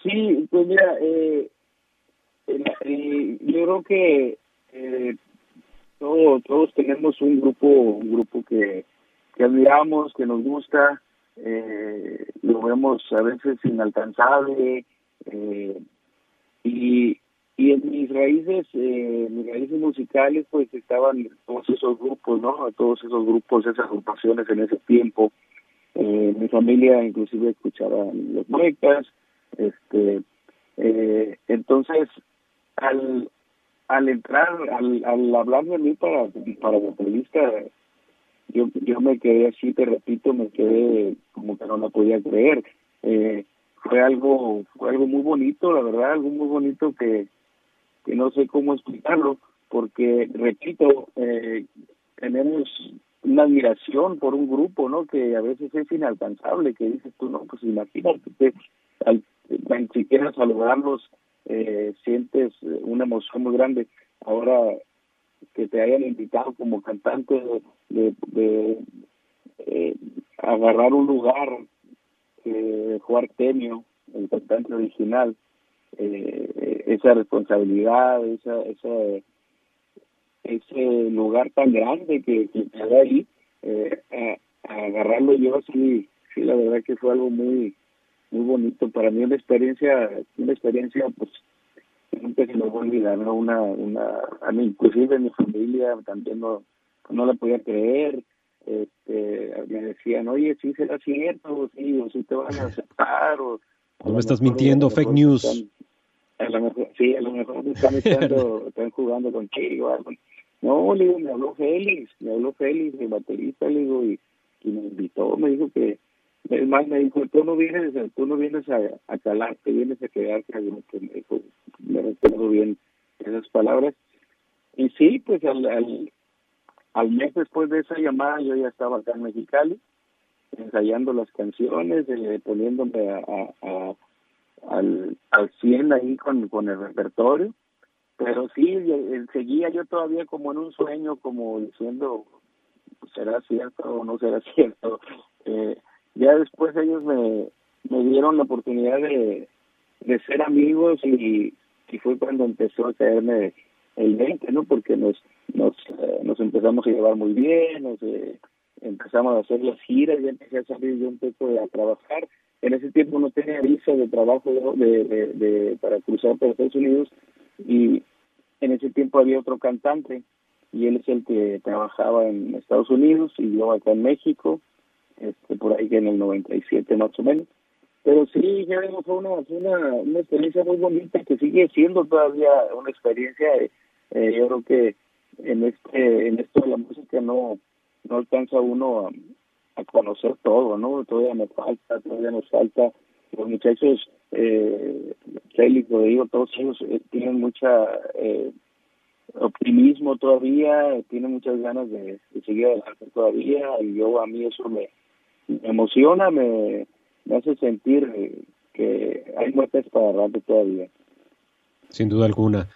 Sí, pues mira, eh, eh, yo creo que eh, todos, todos tenemos un grupo, un grupo que, que admiramos, que nos gusta, eh, lo vemos a veces inalcanzable eh, y, y en mis raíces, eh, mis raíces musicales pues estaban todos esos grupos, ¿no? Todos esos grupos, esas agrupaciones en ese tiempo. Eh, mi familia inclusive escuchaba los muecas, este, eh, entonces al al entrar, al, al hablar de mí para, para vocalista, yo, yo me quedé así, te repito, me quedé como que no la podía creer. Eh, fue algo, fue algo muy bonito, la verdad, algo muy bonito que, que no sé cómo explicarlo, porque, repito, eh, tenemos una admiración por un grupo, ¿no? Que a veces es inalcanzable, que dices tú, no, pues imagínate que al, ni siquiera saludarlos eh, sientes una emoción muy grande. Ahora que te hayan invitado como cantante de, de, eh, agarrar un lugar dejó el cantante original, eh, esa responsabilidad, esa, esa, ese lugar tan grande que, que da ahí, eh, a agarrarlo yo sí, sí, la verdad que fue algo muy muy bonito para mí una experiencia una experiencia pues nunca se me va a olvidar ¿no? una una a mí inclusive mi familia también no no la podía creer este me decían oye sí será cierto sí o sí te van a aceptar o no me estás mintiendo fake news a lo mejor sí a lo mejor me están echando [laughs] están jugando contigo algo. no le digo me habló Félix me habló Félix mi baterista le digo y, y me invitó me dijo que es más, me dijo, tú no vienes, tú no vienes a, a calarte, vienes a quedarte. Que me dijo, me recuerdo bien esas palabras. Y sí, pues al, al, al mes después de esa llamada yo ya estaba acá en Mexicali, ensayando las canciones, eh, poniéndome a, al, al 100 ahí con, con el repertorio. Pero sí, seguía yo todavía como en un sueño, como diciendo, ¿será cierto o no será [laughs] cierto? Eh, ya después ellos me, me dieron la oportunidad de, de ser amigos y, y fue cuando empezó a caerme el 20, ¿no? Porque nos nos, eh, nos empezamos a llevar muy bien, nos eh, empezamos a hacer las giras, ya empecé a salir yo un poco a trabajar. En ese tiempo no tenía visa de trabajo de, de, para cruzar por Estados Unidos y en ese tiempo había otro cantante y él es el que trabajaba en Estados Unidos y yo acá en México este, por ahí que en el 97 más o menos. Pero sí, ya fue una, una, una experiencia muy bonita que sigue siendo todavía una experiencia. Eh, yo creo que en este en esto de la música no no alcanza uno a, conocer todo, ¿no? Todavía me falta, todavía nos falta. Los muchachos, eh, digo, todos ellos eh, tienen mucha eh, optimismo todavía, tienen muchas ganas de, seguir adelante todavía y yo a mí eso me, emociona, me, me hace sentir que hay muertes para rato todavía. Sin duda alguna.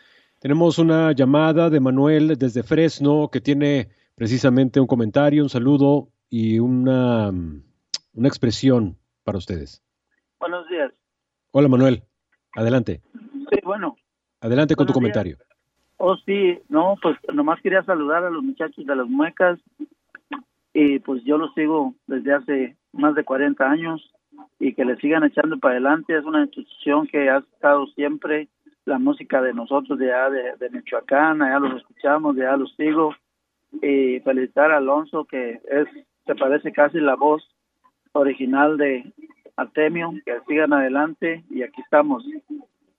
Tenemos una llamada de Manuel desde Fresno que tiene precisamente un comentario, un saludo y una, una expresión para ustedes. Buenos días. Hola Manuel, adelante. Sí, bueno. Adelante con tu comentario. Oh, sí, no, pues nomás quería saludar a los muchachos de las muecas y pues yo los sigo desde hace más de 40 años y que le sigan echando para adelante. Es una institución que ha estado siempre la música de nosotros de allá de, Michoacán, allá los escuchamos, de allá los sigo. Y felicitar a Alonso que es se parece casi la voz original de Artemio, que sigan adelante y aquí estamos.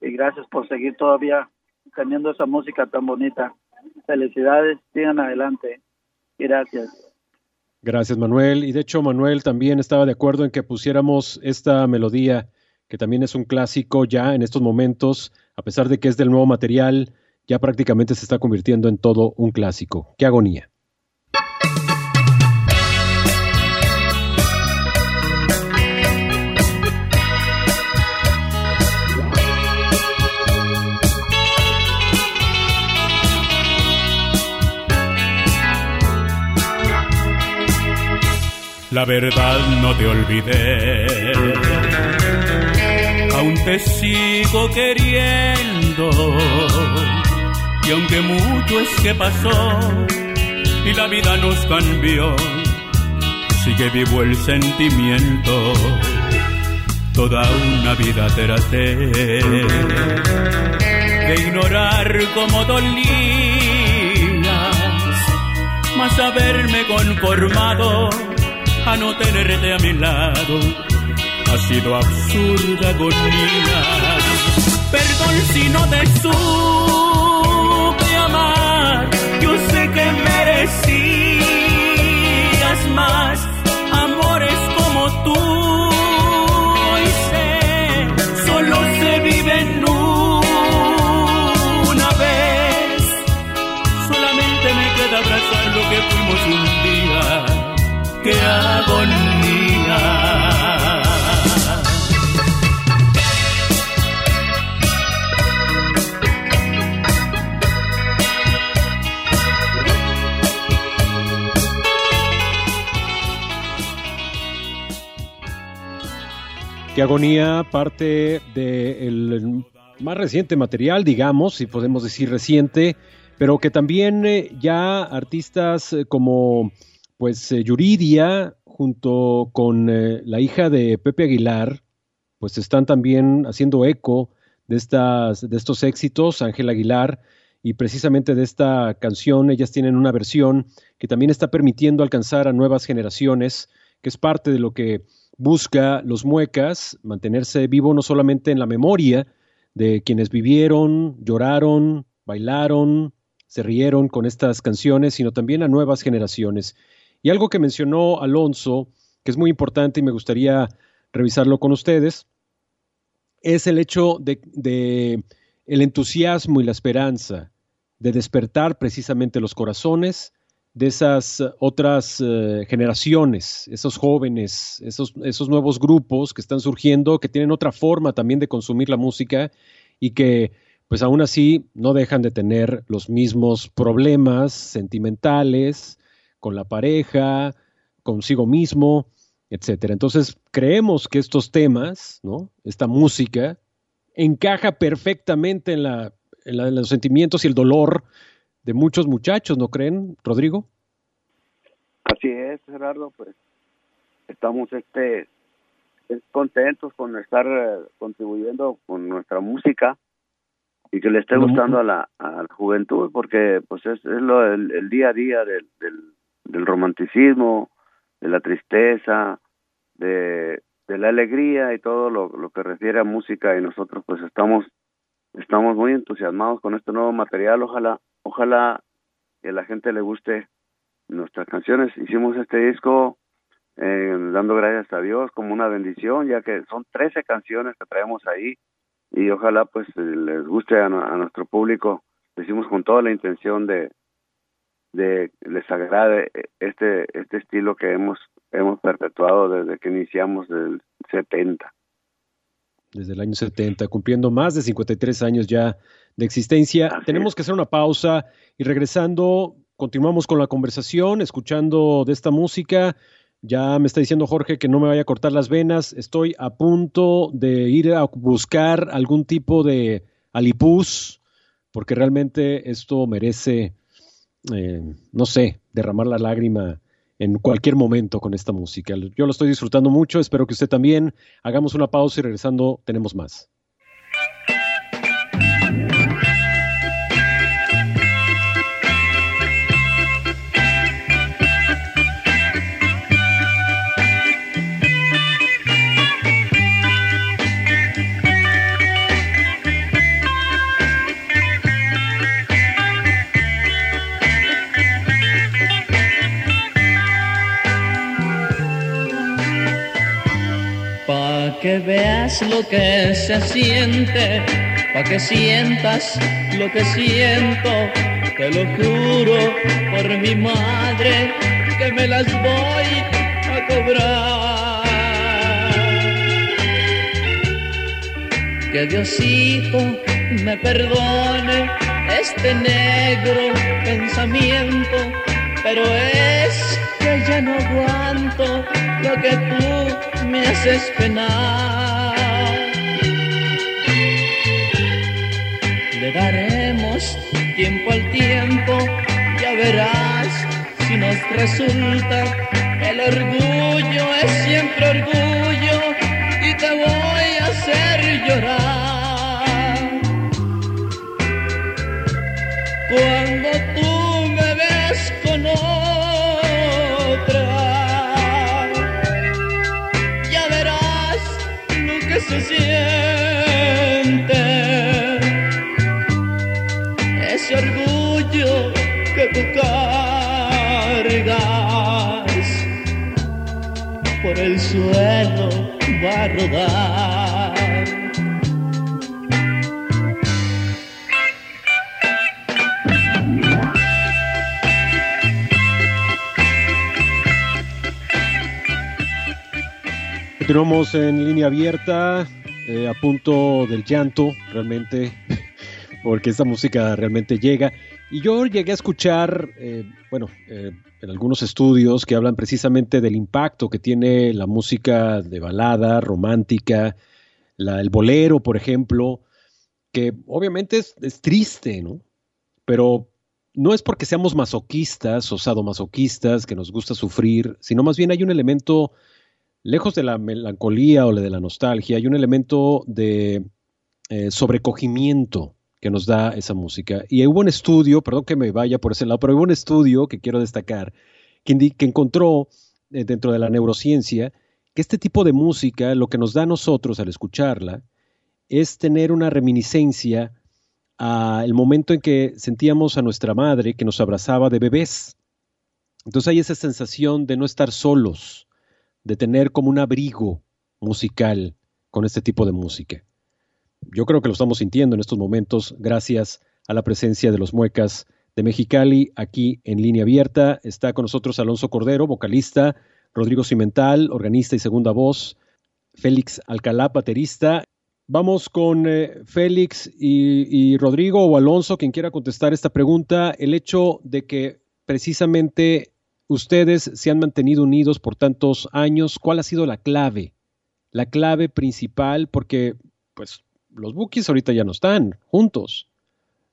Y gracias por seguir todavía teniendo esa música tan bonita. Felicidades, sigan adelante. Gracias. Gracias, Manuel. Y de hecho, Manuel también estaba de acuerdo en que pusiéramos esta melodía, que también es un clásico ya en estos momentos, a pesar de que es del nuevo material, ya prácticamente se está convirtiendo en todo un clásico. ¡Qué agonía! La verdad no te olvidé. Aún te sigo queriendo. Y aunque mucho es que pasó y la vida nos cambió, sigue vivo el sentimiento. Toda una vida traté de ignorar cómo dolías, mas haberme conformado a no tenerte a mi lado ha sido absurda agonía. Perdón si no te supe amar, yo sé que merecías más amores como tú. Y sé, solo se vive en una vez. Solamente me queda abrazar lo que fuimos un día qué agonía. Qué agonía, parte del más reciente material, digamos, si podemos decir reciente, pero que también eh, ya artistas eh, como pues eh, Yuridia, junto con la hija de Pepe Aguilar, pues están también haciendo eco de, estas, de estos éxitos, Ángel Aguilar, y precisamente de esta canción, ellas tienen una versión que también está permitiendo alcanzar a nuevas generaciones, que es parte de lo que busca los muecas, mantenerse vivo no solamente en la memoria de quienes vivieron, lloraron, bailaron, se rieron con estas canciones, sino también a nuevas generaciones. Y algo que mencionó Alonso, que es muy importante y me gustaría revisarlo con ustedes, es el hecho de, el entusiasmo y la esperanza de despertar precisamente los corazones de esas otras eh, generaciones, esos jóvenes, esos, esos nuevos grupos que están surgiendo, que tienen otra forma también de consumir la música y que pues aún así no dejan de tener los mismos problemas sentimentales, con la pareja, consigo mismo, etcétera. Entonces, creemos que estos temas, ¿no? Esta música encaja perfectamente en, la, en, los sentimientos y el dolor de muchos muchachos, ¿no creen, Rodrigo? Así es, Gerardo, pues estamos este contentos con estar eh, contribuyendo con nuestra música y que le esté gustando a la, a la juventud porque pues es, es lo el, día a día del, del romanticismo, de la tristeza, de, de la alegría y todo lo, lo, que refiere a música y nosotros pues estamos estamos muy entusiasmados con este nuevo material, ojalá ojalá que a la gente le guste nuestras canciones. Hicimos este disco eh, dando gracias a Dios como una bendición, ya que son 13 canciones que traemos ahí y ojalá pues les guste a, a nuestro público. Lo hicimos con toda la intención de, de les agrade este este estilo que hemos hemos perpetuado desde que iniciamos del 70. Desde el año 70, cumpliendo más de 53 años ya de existencia. Tenemos que hacer una pausa y regresando continuamos con la conversación, escuchando de esta música. Ya me está diciendo Jorge que no me vaya a cortar las venas. Estoy a punto de ir a buscar algún tipo de alipus, porque realmente esto merece eh, no sé, derramar la lágrima en cualquier momento con esta música. Yo lo estoy disfrutando mucho, espero que usted también. Hagamos una pausa y regresando tenemos más. Veas lo que se siente, pa' que sientas lo que siento, te lo juro por mi madre que me las voy a cobrar. Que Diosito me perdone este negro pensamiento, pero es que ya no aguanto lo que tú me haces penar. Le daremos tiempo al tiempo, ya verás si nos resulta. El orgullo es siempre orgullo y te voy a hacer llorar. Se siente. Ese orgullo que tú cargas por el suelo va a rodar. Continuamos en línea abierta, eh, a punto del llanto, realmente, [laughs] porque esta música realmente llega. Y yo llegué a escuchar, eh, bueno, eh, en algunos estudios que hablan precisamente del impacto que tiene la música de balada, romántica, la, el bolero, por ejemplo, que obviamente es, es triste, ¿no? Pero no es porque seamos masoquistas o sadomasoquistas, que nos gusta sufrir, sino más bien hay un elemento lejos de la melancolía o de la nostalgia, hay un elemento de eh, sobrecogimiento que nos da esa música. Y hubo un estudio, perdón que me vaya por ese lado, pero hubo un estudio que quiero destacar, que, que encontró eh, dentro de la neurociencia que este tipo de música, lo que nos da a nosotros al escucharla, es tener una reminiscencia al momento en que sentíamos a nuestra madre que nos abrazaba de bebés. Entonces hay esa sensación de no estar solos, de tener como un abrigo musical con este tipo de música. Yo creo que lo estamos sintiendo en estos momentos gracias a la presencia de los muecas de Mexicali aquí en línea abierta. Está con nosotros Alonso Cordero, vocalista, Rodrigo Cimental, organista y segunda voz, Félix Alcalá, baterista. Vamos con eh, Félix y, y Rodrigo o Alonso, quien quiera contestar esta pregunta. El hecho de que precisamente ustedes se han mantenido unidos por tantos años, ¿cuál ha sido la clave? La clave principal, porque pues los Bookies ahorita ya no están juntos,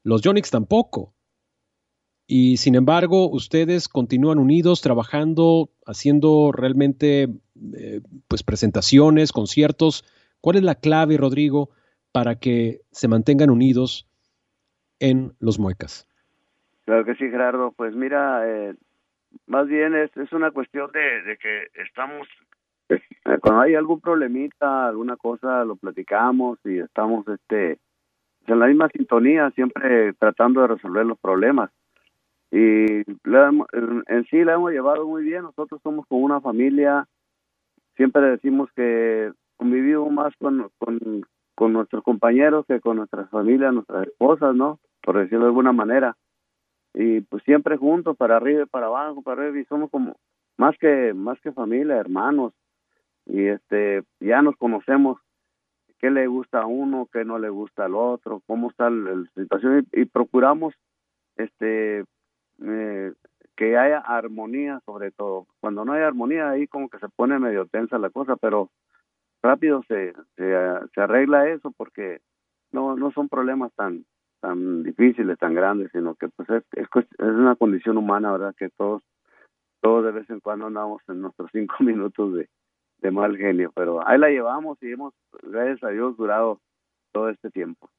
los Jonix tampoco. Y sin embargo, ustedes continúan unidos, trabajando, haciendo realmente eh, pues presentaciones, conciertos. ¿Cuál es la clave, Rodrigo, para que se mantengan unidos en los muecas? Claro que sí, Gerardo. Pues mira, eh, más bien es, es una cuestión de, de que estamos, eh, cuando hay algún problemita, alguna cosa, lo platicamos y estamos este en la misma sintonía, siempre tratando de resolver los problemas. Y la, en, en sí la hemos llevado muy bien, nosotros somos como una familia, siempre decimos que convivimos más con, con, con nuestros compañeros que con nuestras familias, nuestras esposas, ¿no? Por decirlo de alguna manera y pues siempre juntos para arriba y para abajo para arriba y somos como más que más que familia hermanos. Y este ya nos conocemos qué le gusta a uno qué no le gusta al otro cómo está la, situación y, y, procuramos este eh, que haya armonía sobre todo. Cuando no hay armonía ahí como que se pone medio tensa la cosa pero rápido se se, se arregla eso porque no no son problemas tan tan difíciles, tan grandes, sino que pues es, es, es, una condición humana, ¿verdad? Que todos, todos de vez en cuando andamos en nuestros cinco [laughs] minutos de, de mal genio, pero ahí la llevamos y hemos, gracias a Dios, durado todo este tiempo.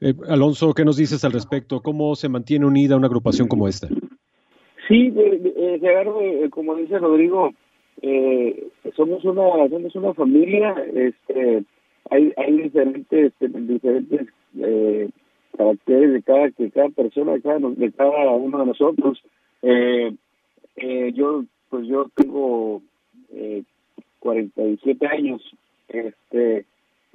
Eh, Alonso, ¿qué nos dices al respecto? ¿Cómo se mantiene unida una agrupación como esta? Sí, eh, Gerardo, eh, como dice Rodrigo, eh, somos una somos una familia, este, hay hay diferentes diferentes eh, caracteres de cada que cada persona de cada, de cada uno de nosotros. Eh, eh, yo pues yo tengo eh, 47 años este,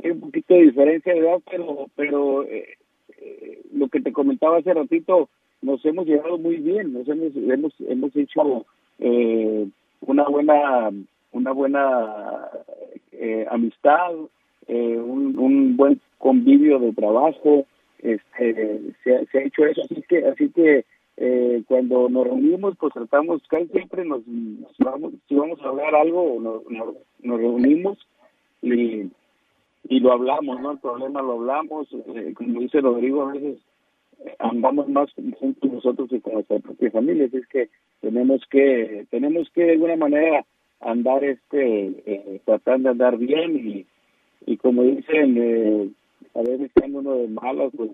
hay un poquito de diferencia de edad, pero, pero eh, eh, lo que te comentaba hace ratito, nos hemos llevado muy bien, nos hemos, hemos, hemos hecho eh, una buena, una buena eh, amistad, eh, un buen convivio de trabajo, este, se, ha hecho eso, así que, así que eh, cuando nos reunimos, pues tratamos, casi siempre nos, nos vamos, si vamos a hablar algo, nos, nos, nos reunimos y, y lo hablamos, ¿no? El problema lo hablamos, eh, como dice Rodrigo, a veces andamos más juntos nosotros que con nuestra propia familia, así es que tenemos que, tenemos que de alguna manera andar este, eh, tratando de andar bien y, y como dicen, eh, a veces cuando uno de malas, pues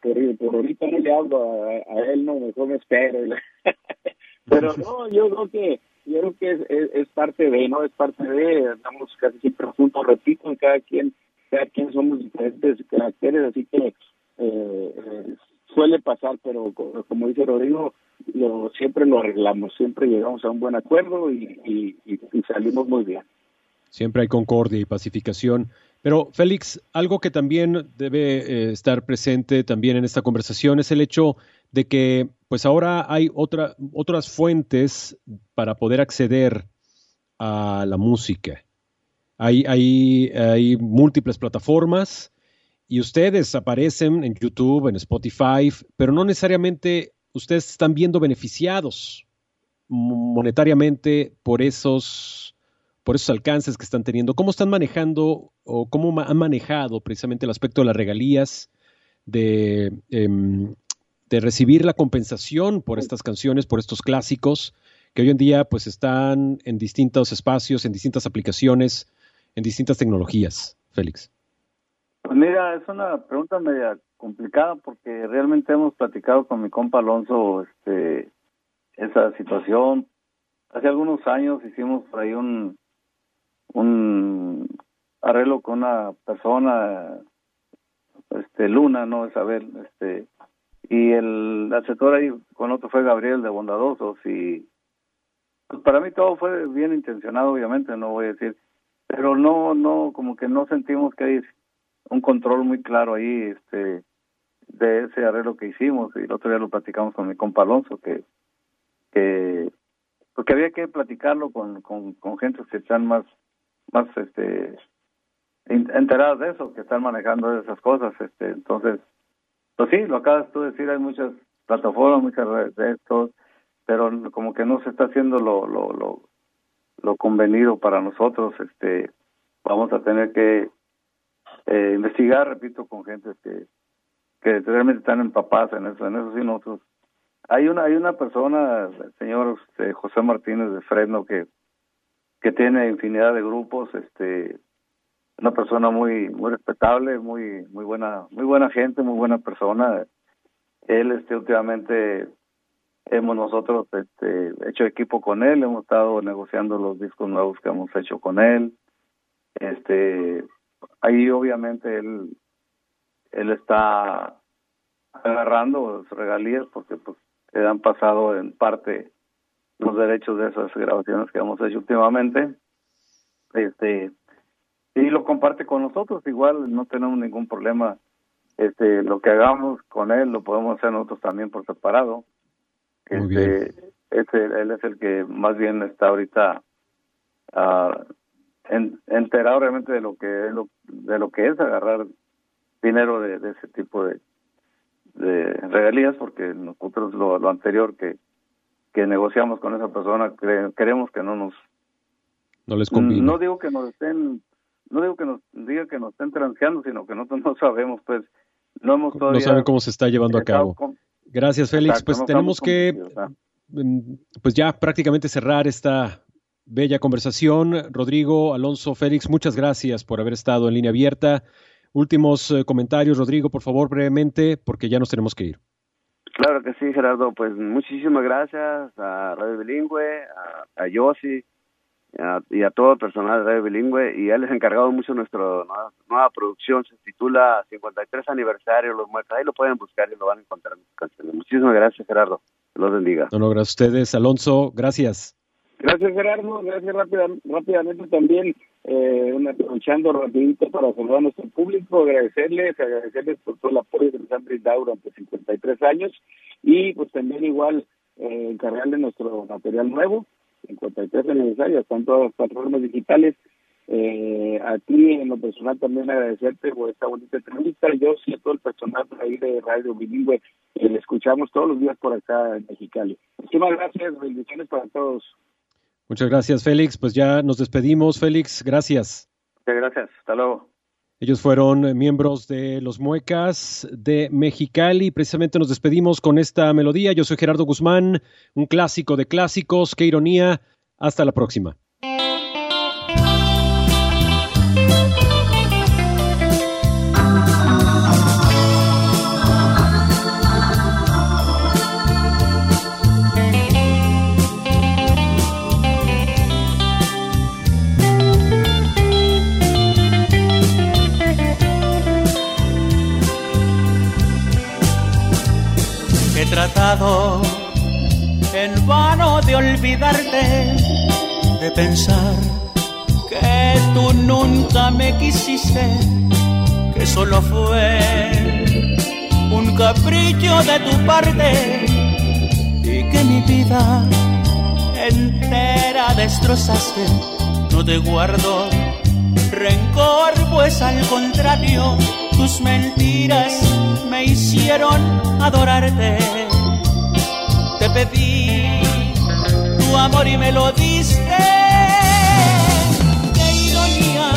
por, por ahorita no le hablo a, a él, no, mejor me espero. [laughs] Pero no, yo creo que yo creo que es, es, es, parte de, ¿no? Es parte de, estamos casi siempre juntos, repito, en cada quien, cada quien somos diferentes caracteres, así que eh, eh, suele pasar, pero como dice Rodrigo, lo, siempre lo arreglamos, siempre llegamos a un buen acuerdo y, y, y, y salimos muy bien. Siempre hay concordia y pacificación. Pero Félix, algo que también debe eh, estar presente también en esta conversación es el hecho de que pues ahora hay otra, otras fuentes para poder acceder a la música. Hay, hay, hay múltiples plataformas y ustedes aparecen en YouTube, en Spotify, pero no necesariamente ustedes están viendo beneficiados monetariamente por esos por esos alcances que están teniendo. ¿Cómo están manejando o cómo han manejado precisamente el aspecto de las regalías, de, eh, de recibir la compensación por estas canciones, por estos clásicos, que hoy en día pues están en distintos espacios, en distintas aplicaciones, en distintas tecnologías, Félix? Pues mira, es una pregunta media complicada porque realmente hemos platicado con mi compa Alonso este, esa situación. Hace algunos años hicimos por ahí un, un arreglo con una persona, este Luna, no Isabel, este y el asesor ahí con otro fue Gabriel de Bondadosos y pues para mí todo fue bien intencionado, obviamente, no voy a decir, pero no, no, como que no sentimos que hay un control muy claro ahí, este, de ese arreglo que hicimos. Y el otro día lo platicamos con mi compa Alonso que, que, porque había que platicarlo con, con, con gente que están más más este enteradas de eso, que están manejando esas cosas, este, entonces, pues sí, lo acabas tú de decir, hay muchas plataformas, muchas de estos, pero como que no se está haciendo lo, lo, lo, lo convenido para nosotros, este, vamos a tener que eh, investigar, repito, con gente que, que realmente están empapadas en eso, en eso sí nosotros. Hay una, hay una persona, el señor este, José Martínez de Fresno, que que tiene infinidad de grupos, este una persona muy muy respetable, muy muy buena muy buena gente, muy buena persona. Él este últimamente hemos nosotros este hecho equipo con él, hemos estado negociando los discos nuevos que hemos hecho con él. Este ahí obviamente él él está agarrando regalías porque pues le han pasado en parte los derechos de esas grabaciones que hemos hecho últimamente. Este y lo comparte con nosotros, igual no tenemos ningún problema. Este, lo que hagamos con él lo podemos hacer nosotros también por separado. Este, este, él es el que más bien está ahorita uh, en, enterado realmente de lo que es lo, de lo que es agarrar dinero de, de ese tipo de, de regalías, porque nosotros lo, lo anterior que que negociamos con esa persona queremos que no nos no les conviene. no digo que nos estén no digo que nos diga que nos estén transeando sino que nosotros no sabemos pues no hemos todavía no saben cómo se está llevando a cabo. con... gracias Félix. Exacto, pues tenemos que pues ya prácticamente cerrar esta bella conversación. Rodrigo Alonso Félix muchas gracias por haber estado en línea abierta. Últimos eh, comentarios. Rodrigo por favor brevemente porque ya nos tenemos que ir Claro que sí, Gerardo. Pues muchísimas gracias a Radio Bilingüe, a, a Yossi a, y a todo el personal de Radio Bilingüe. Y él les ha encargado mucho nuestra nueva, nueva, producción. Se titula 53 aniversario Los Muertos. Ahí lo pueden buscar y lo van a encontrar en sus canciones. Muchísimas gracias, Gerardo. Los bendiga. No, no, gracias a ustedes. Alonso, gracias. Gracias, Gerardo. Gracias rápida, rápidamente también eh, aprovechando rapidito para saludar a nuestro público, agradecerles, agradecerles por todo el apoyo que nos han brindado durante 53 años y pues también igual eh, encargarle nuestro material nuevo, 53 aniversario, están todas las plataformas digitales. Eh, a ti en lo personal también agradecerte por esta bonita entrevista. Yo sí a todo el personal ahí de Radio Bilingüe, eh, le escuchamos todos los días por acá en Mexicali. Muchísimas gracias, bendiciones para todos. Muchas gracias, Félix. Pues ya nos despedimos, Félix. Gracias. Muchas gracias. Hasta luego. Ellos fueron miembros de los Muecas de Mexicali. Precisamente nos despedimos con esta melodía. Yo soy Gerardo Guzmán, un clásico de clásicos. Qué ironía. Hasta la próxima. En vano de olvidarte, de pensar que tú nunca me quisiste, que solo fue un capricho de tu parte y que mi vida entera destrozaste. No te guardo rencor, pues al contrario, tus mentiras me hicieron adorarte. Pedí tu amor y me lo diste. Qué ironía,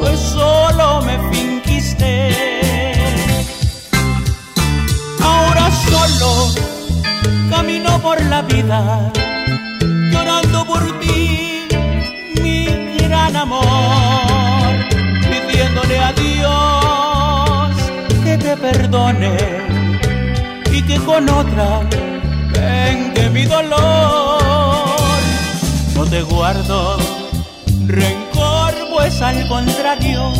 pues solo me fingiste. Ahora solo camino por la vida, llorando por ti, mi gran amor, pidiéndole a Dios que te perdone y que con otra vengue mi dolor. No te guardo rencor, pues al contrario,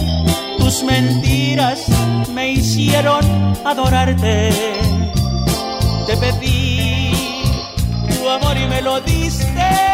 tus mentiras me hicieron adorarte. Te pedí tu amor y me lo diste.